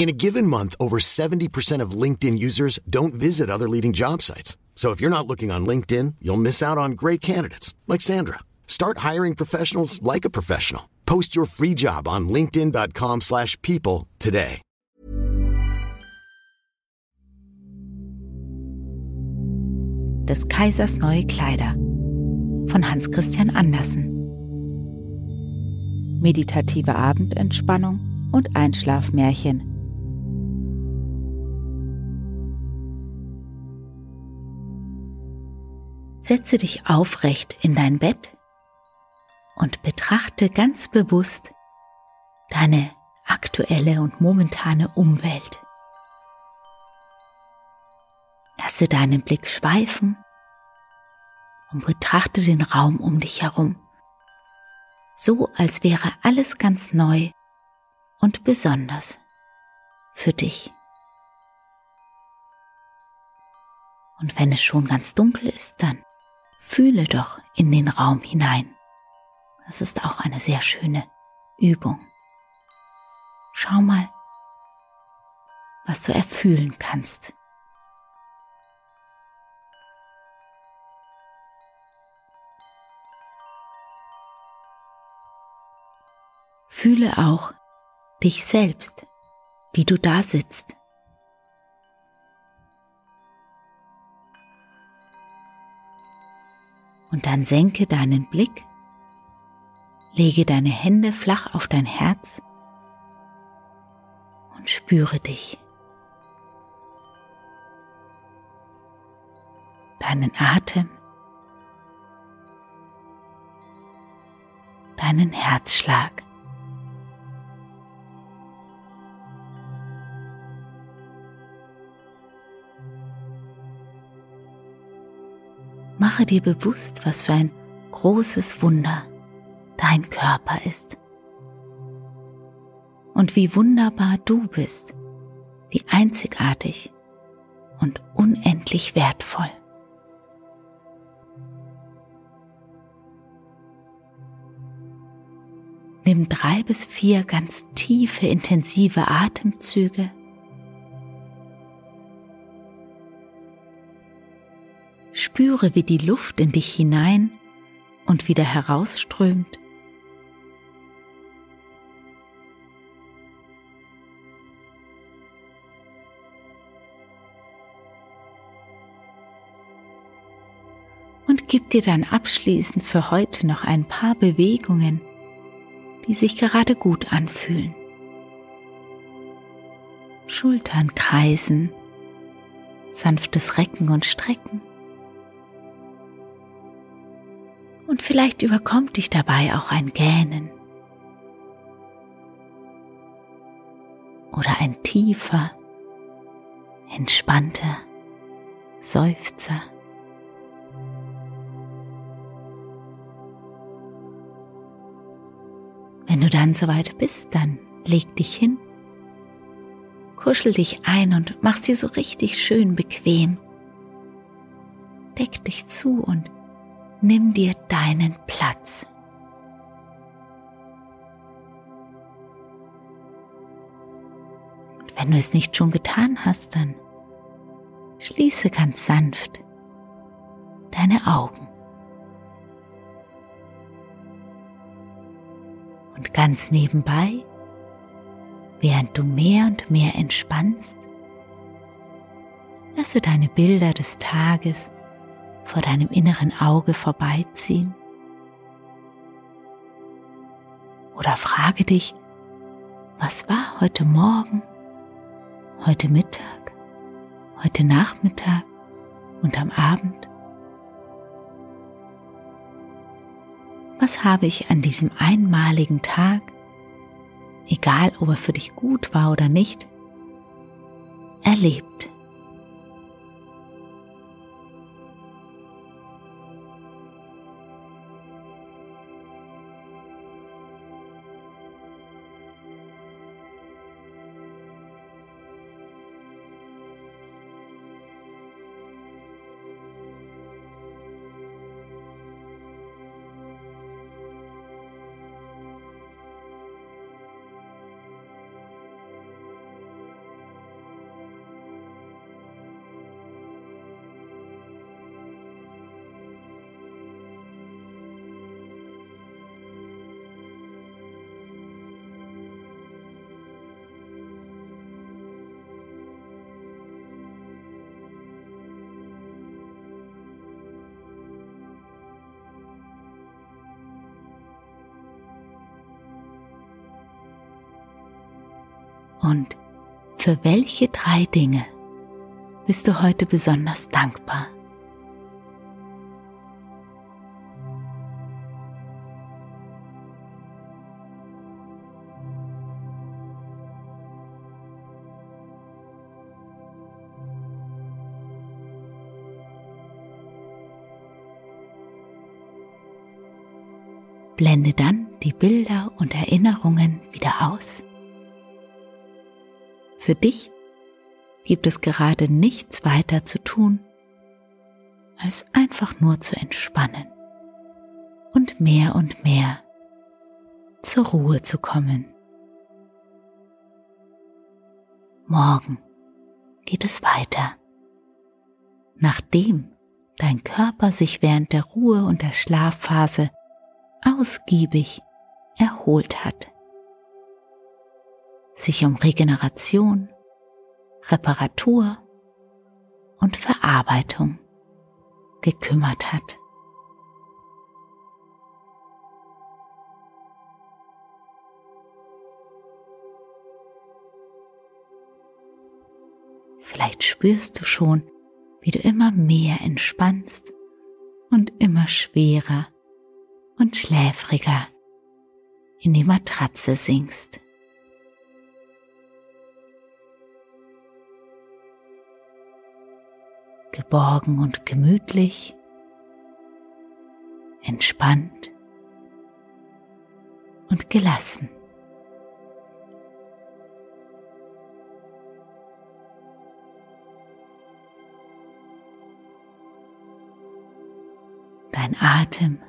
In a given month, over 70% of LinkedIn users don't visit other leading job sites. So if you're not looking on LinkedIn, you'll miss out on great candidates like Sandra. Start hiring professionals like a professional. Post your free job on linkedin.com/people today. Des Kaisers neue Kleider von Hans Christian Andersen. Meditative Abendentspannung und Einschlafmärchen Setze dich aufrecht in dein Bett und betrachte ganz bewusst deine aktuelle und momentane Umwelt. Lasse deinen Blick schweifen und betrachte den Raum um dich herum, so als wäre alles ganz neu und besonders für dich. Und wenn es schon ganz dunkel ist, dann Fühle doch in den Raum hinein. Das ist auch eine sehr schöne Übung. Schau mal, was du erfühlen kannst. Fühle auch dich selbst, wie du da sitzt. Und dann senke deinen Blick, lege deine Hände flach auf dein Herz und spüre dich. Deinen Atem, deinen Herzschlag. Mache dir bewusst, was für ein großes Wunder dein Körper ist. Und wie wunderbar du bist, wie einzigartig und unendlich wertvoll. Nimm drei bis vier ganz tiefe, intensive Atemzüge Spüre, wie die Luft in dich hinein und wieder herausströmt. Und gib dir dann abschließend für heute noch ein paar Bewegungen, die sich gerade gut anfühlen. Schultern kreisen, sanftes Recken und Strecken. Und vielleicht überkommt dich dabei auch ein Gähnen oder ein tiefer, entspannter Seufzer. Wenn du dann soweit bist, dann leg dich hin, kuschel dich ein und mach's dir so richtig schön bequem. Deck dich zu und nimm dir deinen Platz. Und wenn du es nicht schon getan hast, dann schließe ganz sanft deine Augen. Und ganz nebenbei, während du mehr und mehr entspannst, lasse deine Bilder des Tages vor deinem inneren Auge vorbeiziehen? Oder frage dich, was war heute Morgen, heute Mittag, heute Nachmittag und am Abend? Was habe ich an diesem einmaligen Tag egal ob er für dich gut war oder nicht, erlebt. Und für welche drei Dinge bist du heute besonders dankbar? Blende dann die Bilder und Erinnerungen wieder aus für dich gibt es gerade nichts weiter zu tun, als einfach nur zu entspannen und mehr und mehr zur Ruhe zu kommen. Morgen geht es weiter. Nachdem dein Körper sich während der Ruhe und der Schlafphase ausgiebig erholt hat sich um Regeneration, Reparatur und Verarbeitung gekümmert hat. Vielleicht spürst du schon, wie du immer mehr entspannst und immer schwerer und schläfriger in die Matratze sinkst. Geborgen und gemütlich, entspannt und gelassen. Dein Atem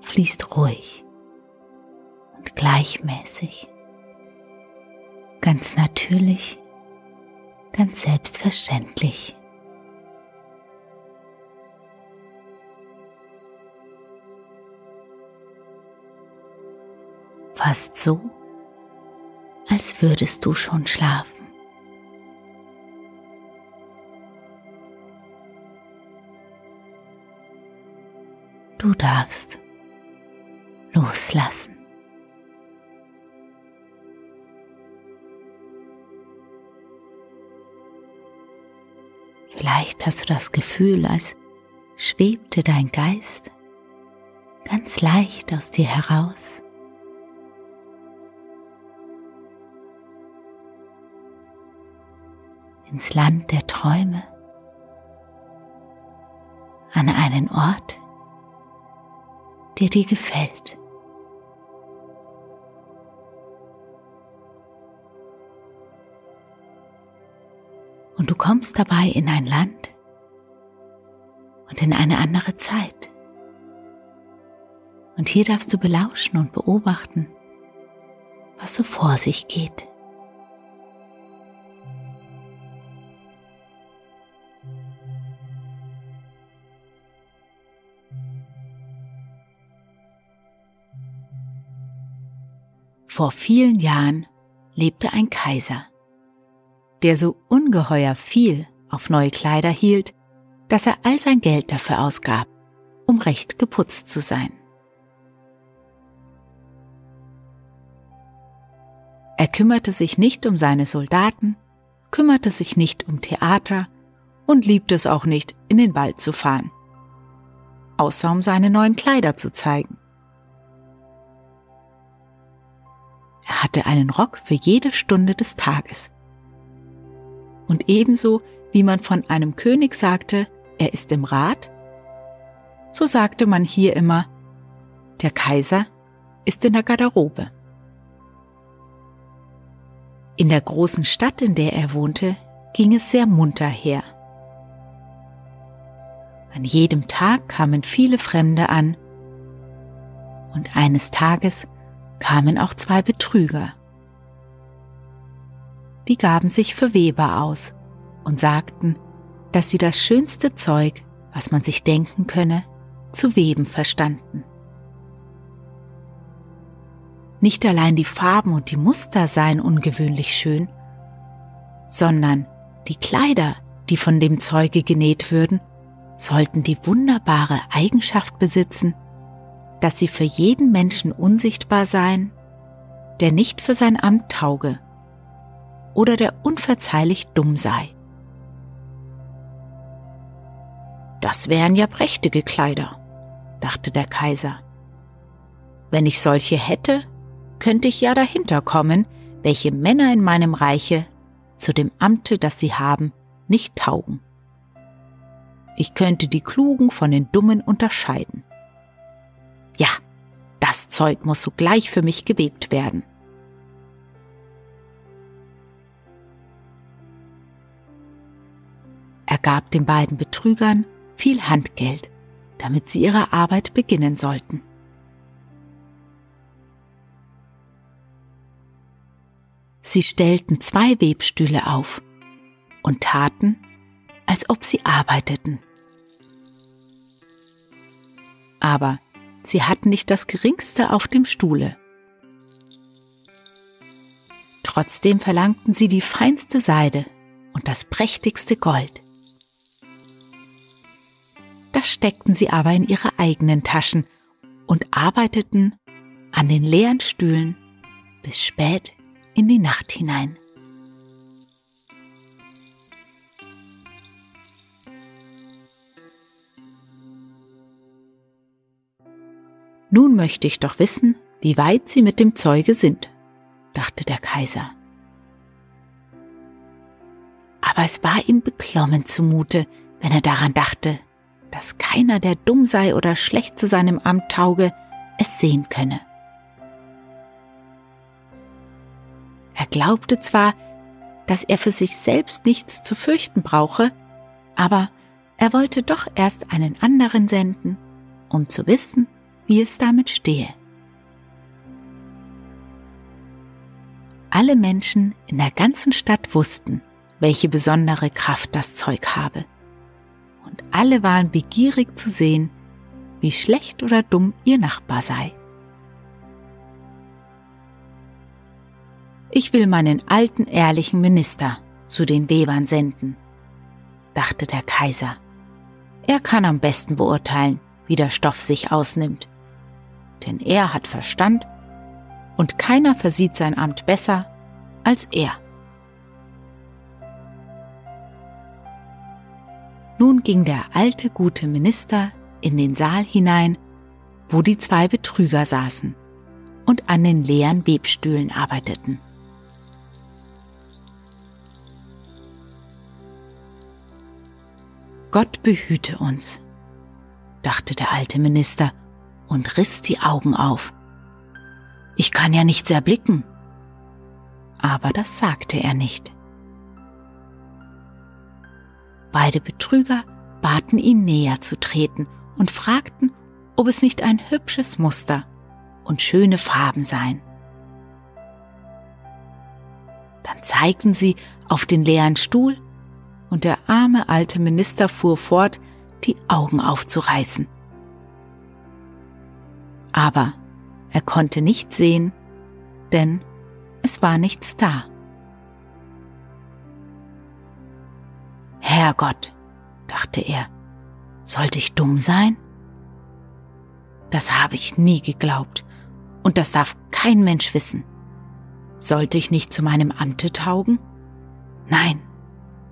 fließt ruhig und gleichmäßig, ganz natürlich, ganz selbstverständlich. Fast so, als würdest du schon schlafen. Du darfst loslassen. Vielleicht hast du das Gefühl, als schwebte dein Geist ganz leicht aus dir heraus. Ins Land der Träume, an einen Ort, der dir gefällt. Und du kommst dabei in ein Land und in eine andere Zeit. Und hier darfst du belauschen und beobachten, was so vor sich geht. Vor vielen Jahren lebte ein Kaiser, der so ungeheuer viel auf neue Kleider hielt, dass er all sein Geld dafür ausgab, um recht geputzt zu sein. Er kümmerte sich nicht um seine Soldaten, kümmerte sich nicht um Theater und liebte es auch nicht, in den Wald zu fahren, außer um seine neuen Kleider zu zeigen. Er hatte einen Rock für jede Stunde des Tages. Und ebenso wie man von einem König sagte, er ist im Rat, so sagte man hier immer, der Kaiser ist in der Garderobe. In der großen Stadt, in der er wohnte, ging es sehr munter her. An jedem Tag kamen viele Fremde an und eines Tages kamen auch zwei Betrüger. Die gaben sich für Weber aus und sagten, dass sie das schönste Zeug, was man sich denken könne, zu weben verstanden. Nicht allein die Farben und die Muster seien ungewöhnlich schön, sondern die Kleider, die von dem Zeuge genäht würden, sollten die wunderbare Eigenschaft besitzen, dass sie für jeden Menschen unsichtbar seien, der nicht für sein Amt tauge oder der unverzeihlich dumm sei. Das wären ja prächtige Kleider, dachte der Kaiser. Wenn ich solche hätte, könnte ich ja dahinter kommen, welche Männer in meinem Reiche zu dem Amte, das sie haben, nicht taugen. Ich könnte die Klugen von den Dummen unterscheiden. Ja, das Zeug muss sogleich für mich gewebt werden. Er gab den beiden Betrügern viel Handgeld, damit sie ihre Arbeit beginnen sollten. Sie stellten zwei Webstühle auf und taten, als ob sie arbeiteten. Aber sie hatten nicht das geringste auf dem Stuhle. Trotzdem verlangten sie die feinste Seide und das prächtigste Gold. Das steckten sie aber in ihre eigenen Taschen und arbeiteten an den leeren Stühlen bis spät in die Nacht hinein. Nun möchte ich doch wissen, wie weit Sie mit dem Zeuge sind, dachte der Kaiser. Aber es war ihm beklommen zumute, wenn er daran dachte, dass keiner, der dumm sei oder schlecht zu seinem Amt tauge, es sehen könne. Er glaubte zwar, dass er für sich selbst nichts zu fürchten brauche, aber er wollte doch erst einen anderen senden, um zu wissen, wie es damit stehe. Alle Menschen in der ganzen Stadt wussten, welche besondere Kraft das Zeug habe. Und alle waren begierig zu sehen, wie schlecht oder dumm ihr Nachbar sei. Ich will meinen alten, ehrlichen Minister zu den Webern senden, dachte der Kaiser. Er kann am besten beurteilen, wie der Stoff sich ausnimmt. Denn er hat Verstand und keiner versieht sein Amt besser als er. Nun ging der alte gute Minister in den Saal hinein, wo die zwei Betrüger saßen und an den leeren Webstühlen arbeiteten. Gott behüte uns, dachte der alte Minister und riss die Augen auf. Ich kann ja nichts erblicken. Aber das sagte er nicht. Beide Betrüger baten ihn näher zu treten und fragten, ob es nicht ein hübsches Muster und schöne Farben seien. Dann zeigten sie auf den leeren Stuhl und der arme alte Minister fuhr fort, die Augen aufzureißen. Aber er konnte nicht sehen, denn es war nichts da. Herrgott, dachte er, sollte ich dumm sein? Das habe ich nie geglaubt, und das darf kein Mensch wissen. Sollte ich nicht zu meinem Amte taugen? Nein,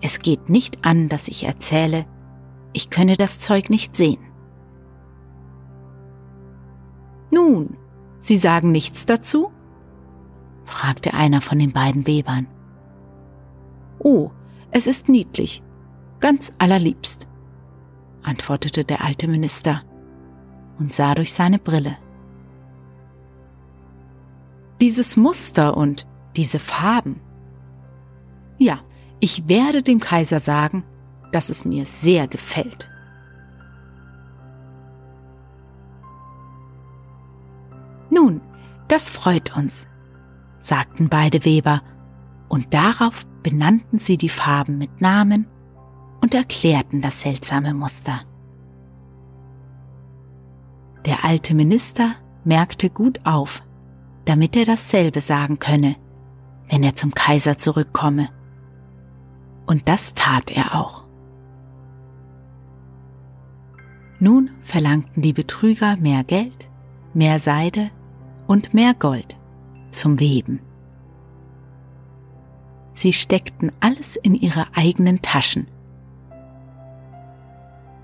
es geht nicht an, dass ich erzähle, ich könne das Zeug nicht sehen. Nun, Sie sagen nichts dazu? fragte einer von den beiden Webern. Oh, es ist niedlich, ganz allerliebst, antwortete der alte Minister und sah durch seine Brille. Dieses Muster und diese Farben. Ja, ich werde dem Kaiser sagen, dass es mir sehr gefällt. Das freut uns, sagten beide Weber, und darauf benannten sie die Farben mit Namen und erklärten das seltsame Muster. Der alte Minister merkte gut auf, damit er dasselbe sagen könne, wenn er zum Kaiser zurückkomme. Und das tat er auch. Nun verlangten die Betrüger mehr Geld, mehr Seide und mehr Gold zum Weben. Sie steckten alles in ihre eigenen Taschen.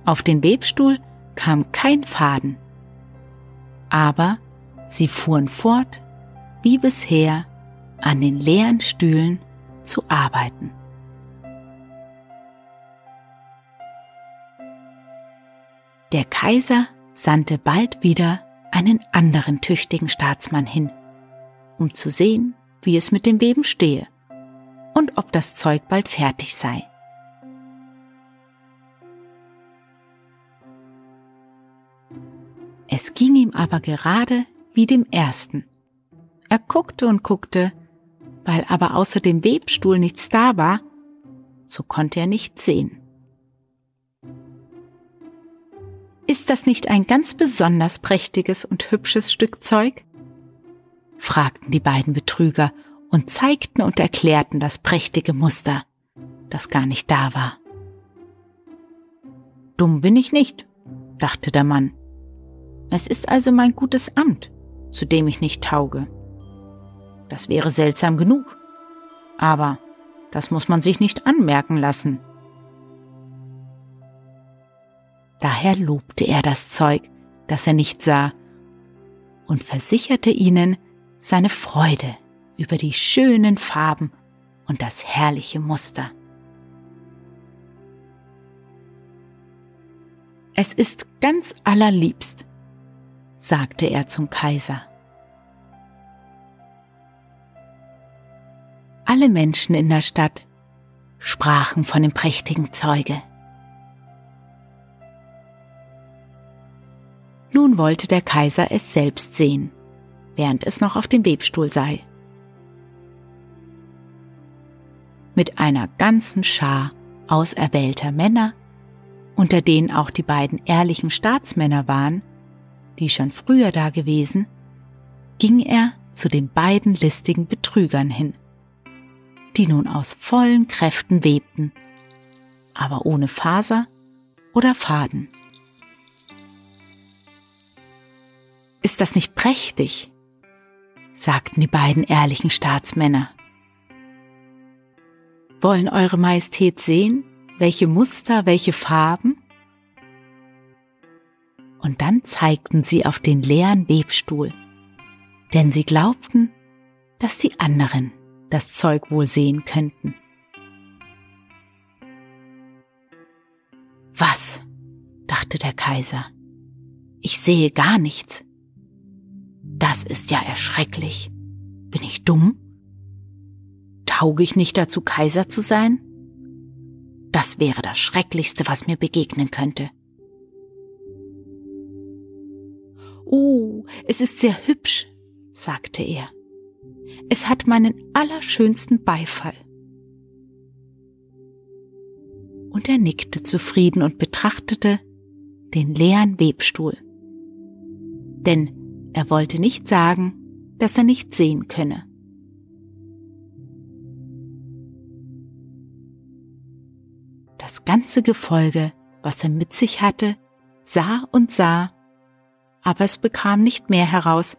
Auf den Webstuhl kam kein Faden, aber sie fuhren fort, wie bisher, an den leeren Stühlen zu arbeiten. Der Kaiser sandte bald wieder einen anderen tüchtigen Staatsmann hin, um zu sehen, wie es mit dem Weben stehe und ob das Zeug bald fertig sei. Es ging ihm aber gerade wie dem ersten. Er guckte und guckte, weil aber außer dem Webstuhl nichts da war, so konnte er nichts sehen. Ist das nicht ein ganz besonders prächtiges und hübsches Stück Zeug? fragten die beiden Betrüger und zeigten und erklärten das prächtige Muster, das gar nicht da war. Dumm bin ich nicht, dachte der Mann. Es ist also mein gutes Amt, zu dem ich nicht tauge. Das wäre seltsam genug. Aber das muss man sich nicht anmerken lassen. Daher lobte er das Zeug, das er nicht sah, und versicherte ihnen seine Freude über die schönen Farben und das herrliche Muster. Es ist ganz allerliebst, sagte er zum Kaiser. Alle Menschen in der Stadt sprachen von dem prächtigen Zeuge. Nun wollte der Kaiser es selbst sehen, während es noch auf dem Webstuhl sei. Mit einer ganzen Schar auserwählter Männer, unter denen auch die beiden ehrlichen Staatsmänner waren, die schon früher da gewesen, ging er zu den beiden listigen Betrügern hin, die nun aus vollen Kräften webten, aber ohne Faser oder Faden. Ist das nicht prächtig? sagten die beiden ehrlichen Staatsmänner. Wollen Eure Majestät sehen, welche Muster, welche Farben? Und dann zeigten sie auf den leeren Webstuhl, denn sie glaubten, dass die anderen das Zeug wohl sehen könnten. Was? dachte der Kaiser. Ich sehe gar nichts. Das ist ja erschrecklich. Bin ich dumm? Tauge ich nicht dazu, Kaiser zu sein? Das wäre das Schrecklichste, was mir begegnen könnte. Oh, es ist sehr hübsch, sagte er. Es hat meinen allerschönsten Beifall. Und er nickte zufrieden und betrachtete den leeren Webstuhl. Denn er wollte nicht sagen, dass er nicht sehen könne. Das ganze Gefolge, was er mit sich hatte, sah und sah, aber es bekam nicht mehr heraus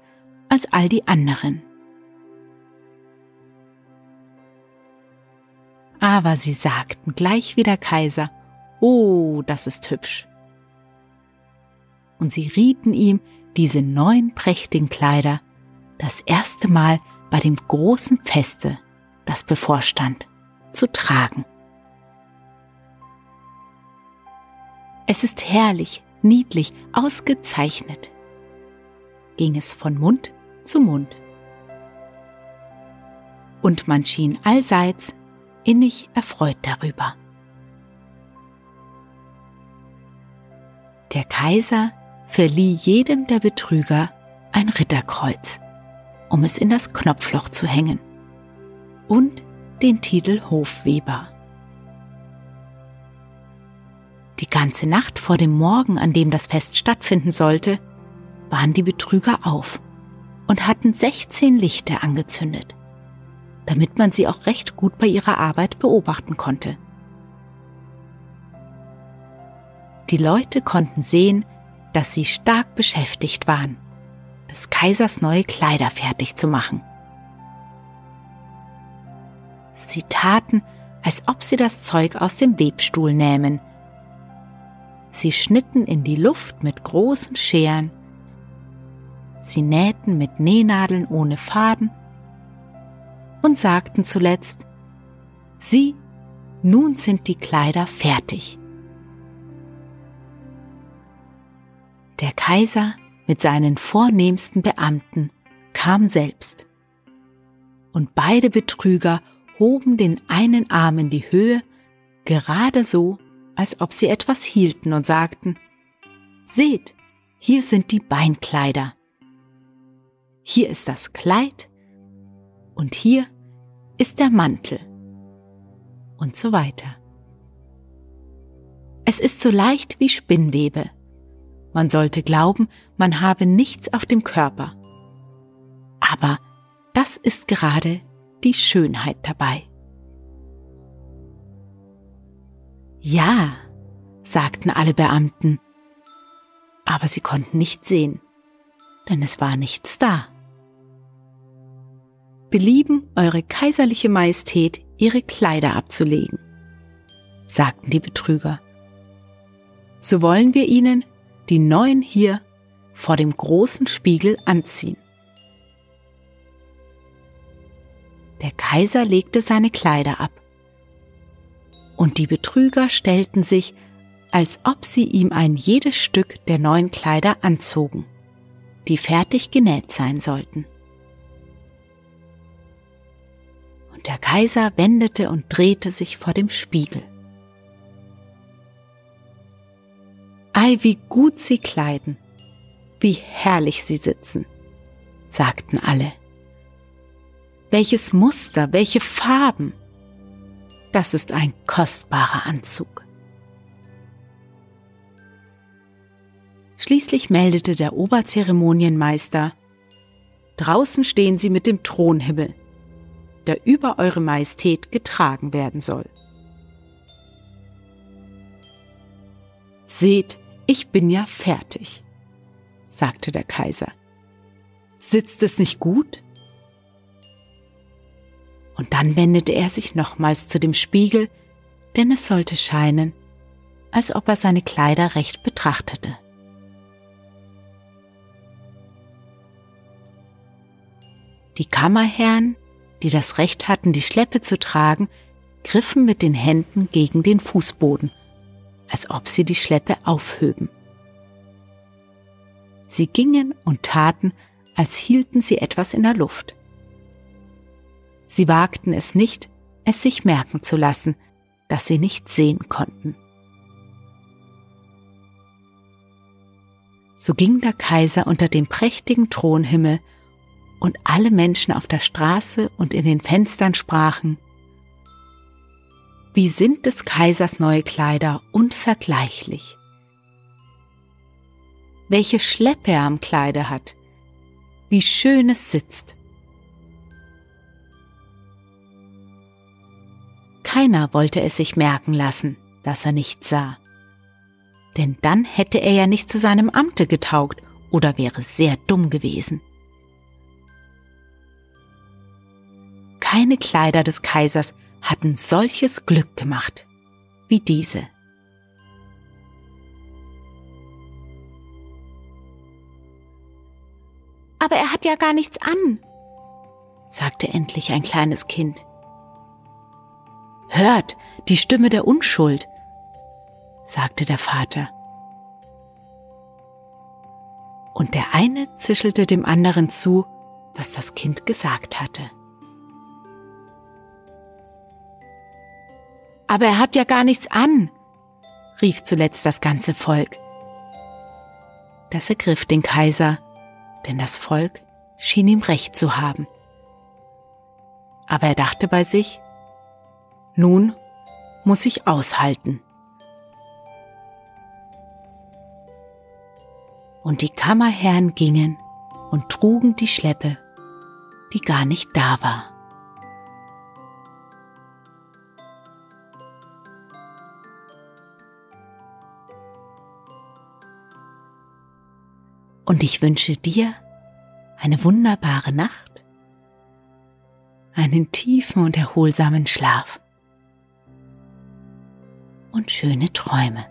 als all die anderen. Aber sie sagten gleich wie der Kaiser, Oh, das ist hübsch. Und sie rieten ihm, diese neuen prächtigen Kleider das erste Mal bei dem großen Feste, das bevorstand, zu tragen. Es ist herrlich, niedlich, ausgezeichnet, ging es von Mund zu Mund. Und man schien allseits innig erfreut darüber. Der Kaiser verlieh jedem der Betrüger ein Ritterkreuz, um es in das Knopfloch zu hängen, und den Titel Hofweber. Die ganze Nacht vor dem Morgen, an dem das Fest stattfinden sollte, waren die Betrüger auf und hatten 16 Lichter angezündet, damit man sie auch recht gut bei ihrer Arbeit beobachten konnte. Die Leute konnten sehen, dass sie stark beschäftigt waren, des Kaisers neue Kleider fertig zu machen. Sie taten, als ob sie das Zeug aus dem Webstuhl nähmen. Sie schnitten in die Luft mit großen Scheren sie nähten mit Nähnadeln ohne Faden und sagten zuletzt, Sieh, nun sind die Kleider fertig. Der Kaiser mit seinen vornehmsten Beamten kam selbst, und beide Betrüger hoben den einen Arm in die Höhe, gerade so, als ob sie etwas hielten und sagten, Seht, hier sind die Beinkleider hier ist das Kleid und hier ist der Mantel und so weiter. Es ist so leicht wie Spinnwebe. Man sollte glauben, man habe nichts auf dem Körper. Aber das ist gerade die Schönheit dabei. Ja, sagten alle Beamten, aber sie konnten nicht sehen, denn es war nichts da belieben Eure kaiserliche Majestät Ihre Kleider abzulegen, sagten die Betrüger. So wollen wir Ihnen die neuen hier vor dem großen Spiegel anziehen. Der Kaiser legte seine Kleider ab, und die Betrüger stellten sich, als ob sie ihm ein jedes Stück der neuen Kleider anzogen, die fertig genäht sein sollten. der Kaiser wendete und drehte sich vor dem Spiegel. Ei, wie gut sie kleiden, wie herrlich sie sitzen, sagten alle. Welches Muster, welche Farben. Das ist ein kostbarer Anzug. Schließlich meldete der Oberzeremonienmeister, draußen stehen sie mit dem Thronhimmel der über Eure Majestät getragen werden soll. Seht, ich bin ja fertig, sagte der Kaiser. Sitzt es nicht gut? Und dann wendete er sich nochmals zu dem Spiegel, denn es sollte scheinen, als ob er seine Kleider recht betrachtete. Die Kammerherren die das Recht hatten, die Schleppe zu tragen, griffen mit den Händen gegen den Fußboden, als ob sie die Schleppe aufhöben. Sie gingen und taten, als hielten sie etwas in der Luft. Sie wagten es nicht, es sich merken zu lassen, dass sie nicht sehen konnten. So ging der Kaiser unter dem prächtigen Thronhimmel und alle Menschen auf der Straße und in den Fenstern sprachen, wie sind des Kaisers neue Kleider unvergleichlich. Welche Schleppe er am Kleide hat, wie schön es sitzt. Keiner wollte es sich merken lassen, dass er nichts sah. Denn dann hätte er ja nicht zu seinem Amte getaugt oder wäre sehr dumm gewesen. keine Kleider des Kaisers hatten solches Glück gemacht wie diese. Aber er hat ja gar nichts an, sagte endlich ein kleines Kind. Hört, die Stimme der Unschuld, sagte der Vater. Und der eine zischelte dem anderen zu, was das Kind gesagt hatte. Aber er hat ja gar nichts an, rief zuletzt das ganze Volk. Das ergriff den Kaiser, denn das Volk schien ihm recht zu haben. Aber er dachte bei sich, nun muss ich aushalten. Und die Kammerherren gingen und trugen die Schleppe, die gar nicht da war. Und ich wünsche dir eine wunderbare Nacht, einen tiefen und erholsamen Schlaf und schöne Träume.